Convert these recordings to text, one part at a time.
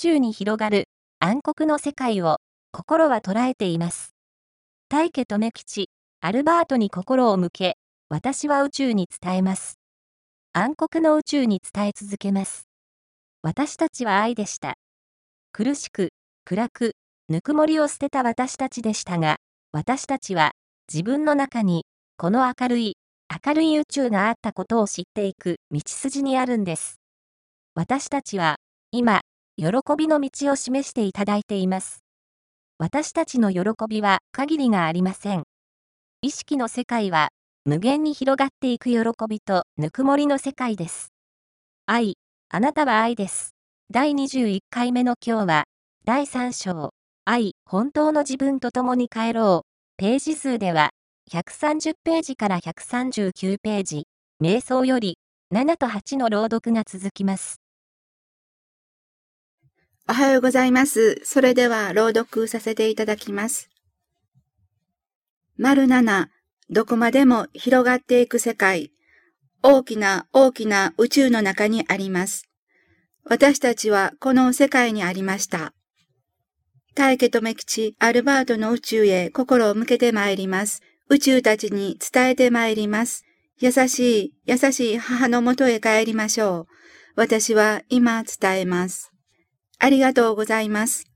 宙に広がる暗黒の世界を心は捉えています。大家留吉、アルバートに心を向け、私は宇宙に伝えます。暗黒の宇宙に伝え続けます。私たちは愛でした。苦しく、暗く、ぬくもりを捨てた私たちでしたが、私たちは自分の中にこの明るい、明るい宇宙があったことを知っていく道筋にあるんです。私たちは今、喜びの道を示していただいています。私たちの喜びは限りがありません。意識の世界は無限に広がっていく喜びとぬくもりの世界です。愛、あなたは愛です。第21回目の今日は、第3章、愛、本当の自分と共に帰ろう。ページ数では、130ページから139ページ、瞑想より7と8の朗読が続きます。おはようございます。それでは朗読させていただきます。丸7、どこまでも広がっていく世界。大きな大きな宇宙の中にあります。私たちはこの世界にありました。大家とめ吉、アルバートの宇宙へ心を向けてまいります。宇宙たちに伝えてまいります。優しい、優しい母のもとへ帰りましょう。私は今伝えます。ありがとうございます。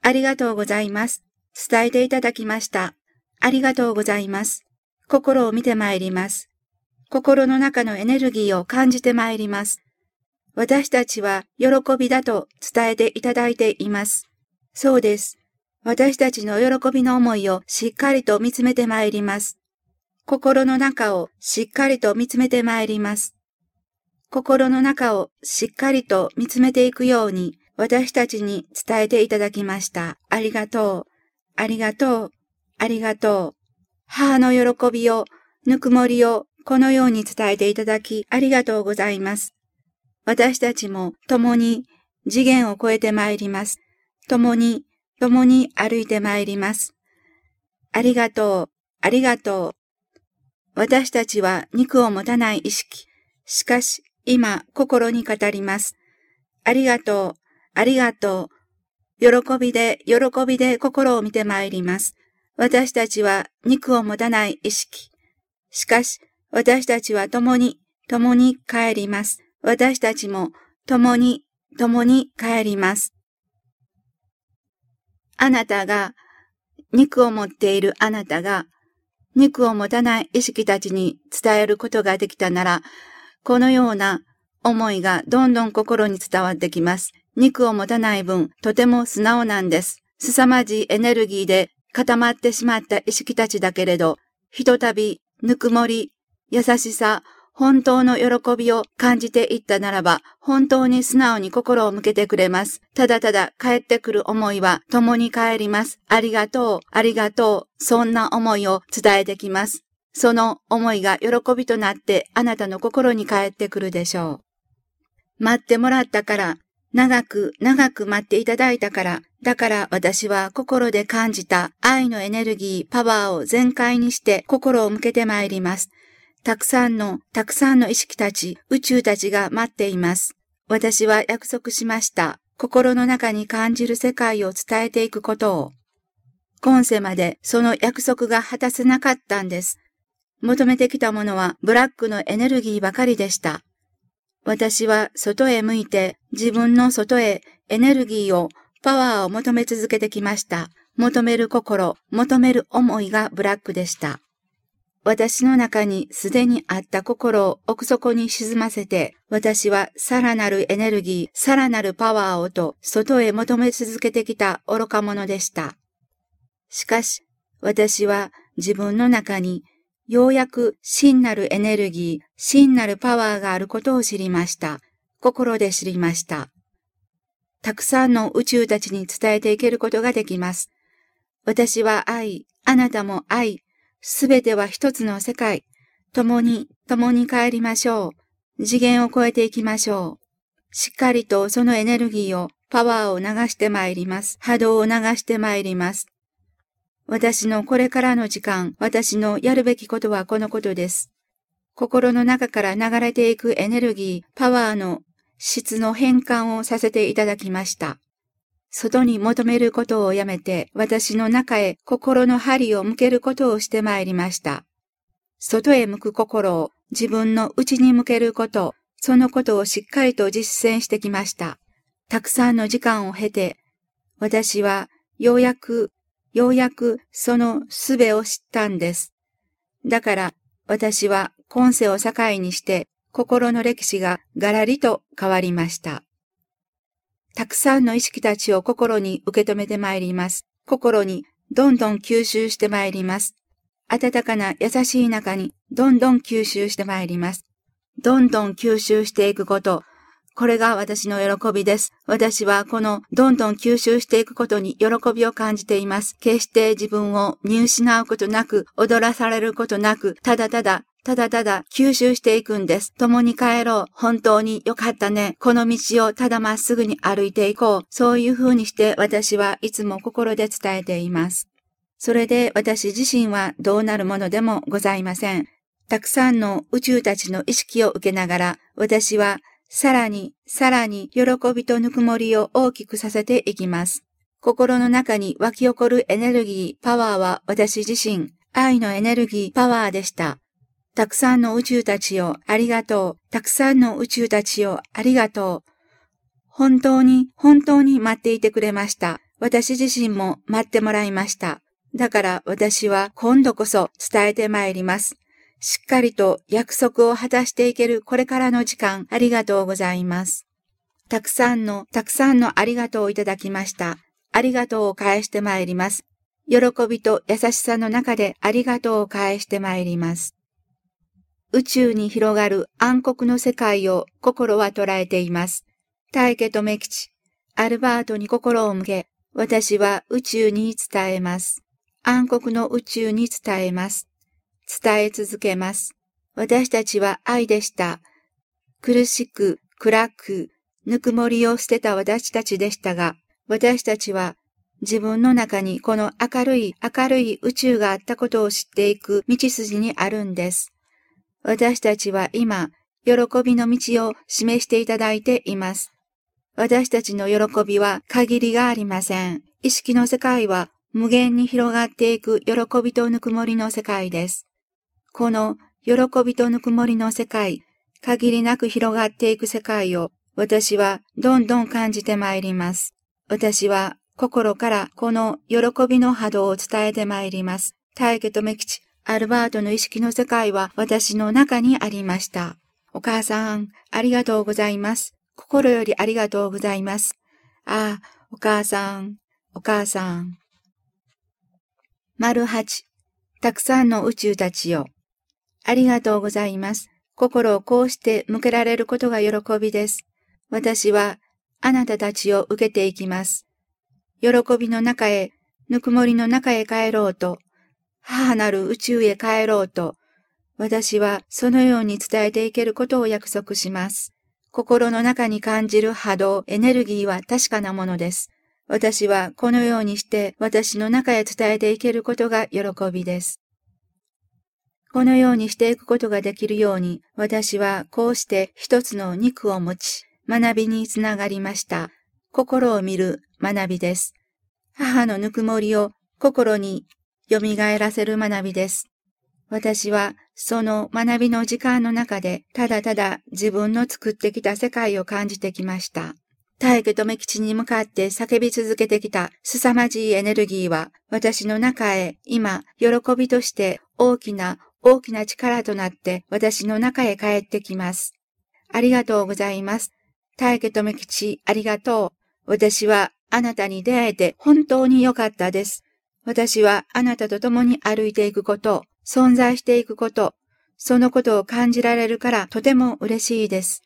ありがとうございます。伝えていただきました。ありがとうございます。心を見てまいります。心の中のエネルギーを感じてまいります。私たちは喜びだと伝えていただいています。そうです。私たちの喜びの思いをしっかりと見つめてまいります。心の中をしっかりと見つめてまいります。心の中をしっかりと見つめていくように私たちに伝えていただきました。ありがとう。ありがとう。ありがとう。母の喜びを、ぬくもりをこのように伝えていただきありがとうございます。私たちも共に次元を超えてまいります。共に、共に歩いてまいります。ありがとう、ありがとう。私たちは肉を持たない意識。しかし、今、心に語ります。ありがとう、ありがとう。喜びで、喜びで心を見てまいります。私たちは肉を持たない意識。しかし、私たちは共に、共に帰ります。私たちも共に、共に帰ります。あなたが、肉を持っているあなたが、肉を持たない意識たちに伝えることができたなら、このような思いがどんどん心に伝わってきます。肉を持たない分、とても素直なんです。凄まじいエネルギーで固まってしまった意識たちだけれど、ひとたび、ぬくもり、優しさ、本当の喜びを感じていったならば、本当に素直に心を向けてくれます。ただただ帰ってくる思いは共に帰ります。ありがとう、ありがとう。そんな思いを伝えてきます。その思いが喜びとなってあなたの心に帰ってくるでしょう。待ってもらったから、長く長く待っていただいたから、だから私は心で感じた愛のエネルギー、パワーを全開にして心を向けてまいります。たくさんの、たくさんの意識たち、宇宙たちが待っています。私は約束しました。心の中に感じる世界を伝えていくことを。今世までその約束が果たせなかったんです。求めてきたものはブラックのエネルギーばかりでした。私は外へ向いて自分の外へエネルギーを、パワーを求め続けてきました。求める心、求める思いがブラックでした。私の中にすでにあった心を奥底に沈ませて、私はさらなるエネルギー、さらなるパワーをと外へ求め続けてきた愚か者でした。しかし、私は自分の中にようやく真なるエネルギー、真なるパワーがあることを知りました。心で知りました。たくさんの宇宙たちに伝えていけることができます。私は愛、あなたも愛、すべては一つの世界。共に、共に帰りましょう。次元を超えていきましょう。しっかりとそのエネルギーを、パワーを流してまいります。波動を流してまいります。私のこれからの時間、私のやるべきことはこのことです。心の中から流れていくエネルギー、パワーの質の変換をさせていただきました。外に求めることをやめて、私の中へ心の針を向けることをしてまいりました。外へ向く心を自分の内に向けること、そのことをしっかりと実践してきました。たくさんの時間を経て、私はようやく、ようやくその術を知ったんです。だから私は今世を境にして心の歴史がガラリと変わりました。たくさんの意識たちを心に受け止めてまいります。心にどんどん吸収してまいります。温かな優しい中にどんどん吸収してまいります。どんどん吸収していくこと。これが私の喜びです。私はこのどんどん吸収していくことに喜びを感じています。決して自分を見失うことなく、踊らされることなく、ただただただただ吸収していくんです。共に帰ろう。本当によかったね。この道をただまっすぐに歩いていこう。そういう風にして私はいつも心で伝えています。それで私自身はどうなるものでもございません。たくさんの宇宙たちの意識を受けながら、私はさらに、さらに喜びとぬくもりを大きくさせていきます。心の中に湧き起こるエネルギー、パワーは私自身、愛のエネルギー、パワーでした。たくさんの宇宙たちをありがとう。たくさんの宇宙たちをありがとう。本当に、本当に待っていてくれました。私自身も待ってもらいました。だから私は今度こそ伝えてまいります。しっかりと約束を果たしていけるこれからの時間ありがとうございます。たくさんの、たくさんのありがとうをいただきました。ありがとうを返してまいります。喜びと優しさの中でありがとうを返してまいります。宇宙に広がる暗黒の世界を心は捉えています。大家とメ吉、アルバートに心を向け、私は宇宙に伝えます。暗黒の宇宙に伝えます。伝え続けます。私たちは愛でした。苦しく、暗く、ぬくもりを捨てた私たちでしたが、私たちは自分の中にこの明るい明るい宇宙があったことを知っていく道筋にあるんです。私たちは今、喜びの道を示していただいています。私たちの喜びは限りがありません。意識の世界は無限に広がっていく喜びとぬくもりの世界です。この喜びとぬくもりの世界、限りなく広がっていく世界を私はどんどん感じてまいります。私は心からこの喜びの波動を伝えてまいります。大家とめ吉、アルバートの意識の世界は私の中にありました。お母さん、ありがとうございます。心よりありがとうございます。ああ、お母さん、お母さん。丸八、たくさんの宇宙たちよ。ありがとうございます。心をこうして向けられることが喜びです。私はあなたたちを受けていきます。喜びの中へ、ぬくもりの中へ帰ろうと、母なる宇宙へ帰ろうと、私はそのように伝えていけることを約束します。心の中に感じる波動、エネルギーは確かなものです。私はこのようにして私の中へ伝えていけることが喜びです。このようにしていくことができるように、私はこうして一つの肉を持ち、学びにつながりました。心を見る学びです。母のぬくもりを心に蘇らせる学びです。私はその学びの時間の中でただただ自分の作ってきた世界を感じてきました。大家留吉に向かって叫び続けてきた凄まじいエネルギーは私の中へ今喜びとして大きな大きな力となって私の中へ帰ってきます。ありがとうございます。大家留吉ありがとう。私はあなたに出会えて本当に良かったです。私はあなたと共に歩いていくこと、存在していくこと、そのことを感じられるからとても嬉しいです。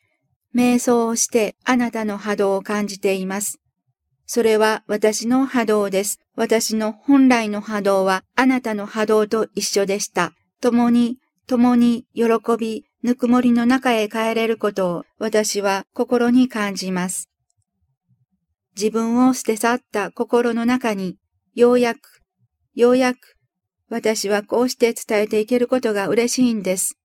瞑想をしてあなたの波動を感じています。それは私の波動です。私の本来の波動はあなたの波動と一緒でした。共に、共に喜び、ぬくもりの中へ帰れることを私は心に感じます。自分を捨て去った心の中に、ようやくようやく私はこうして伝えていけることが嬉しいんです。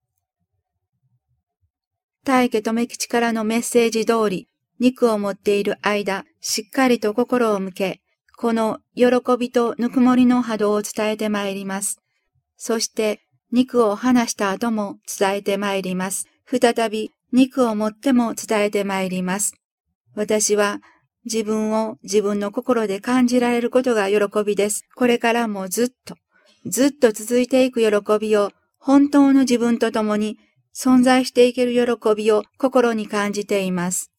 大家留吉からのメッセージ通り、肉を持っている間、しっかりと心を向け、この喜びとぬくもりの波動を伝えてまいります。そして、肉を離した後も伝えてまいります。再び、肉を持っても伝えてまいります。私は、自分を自分の心で感じられることが喜びです。これからもずっと、ずっと続いていく喜びを、本当の自分と共に存在していける喜びを心に感じています。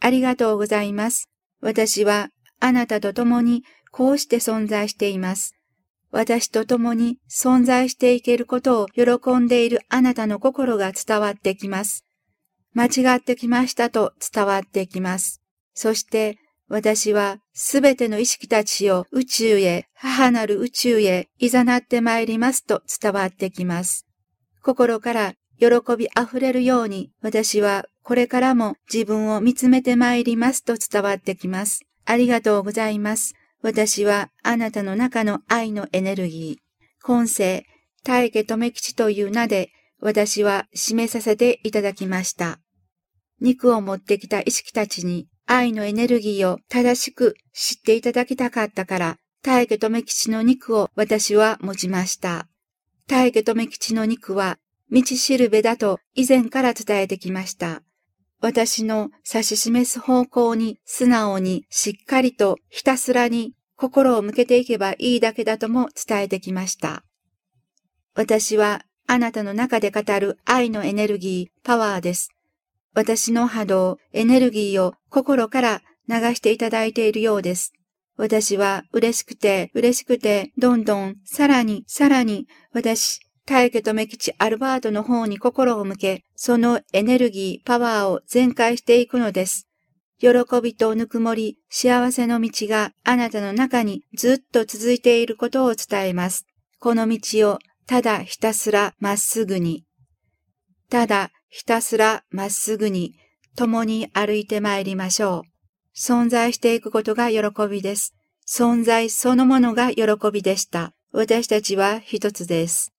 ありがとうございます。私はあなたと共にこうして存在しています。私と共に存在していけることを喜んでいるあなたの心が伝わってきます。間違ってきましたと伝わってきます。そして私はすべての意識たちを宇宙へ、母なる宇宙へ誘ってまいりますと伝わってきます。心から喜び溢れるように私はこれからも自分を見つめてまいりますと伝わってきます。ありがとうございます。私はあなたの中の愛のエネルギー、今世、大家留吉という名で私は示させていただきました。肉を持ってきた意識たちに愛のエネルギーを正しく知っていただきたかったから、大家留吉の肉を私は持ちました。大家留吉の肉は道しるべだと以前から伝えてきました。私の指し示す方向に素直にしっかりとひたすらに心を向けていけばいいだけだとも伝えてきました。私はあなたの中で語る愛のエネルギー、パワーです。私の波動、エネルギーを心から流していただいているようです。私は嬉しくて嬉しくて、どんどんさらにさらに私、大家とめ吉アルバートの方に心を向け、そのエネルギー、パワーを全開していくのです。喜びとぬくもり、幸せの道があなたの中にずっと続いていることを伝えます。この道をただひたすらまっすぐに、ただひたすらまっすぐに共に歩いてまいりましょう。存在していくことが喜びです。存在そのものが喜びでした。私たちは一つです。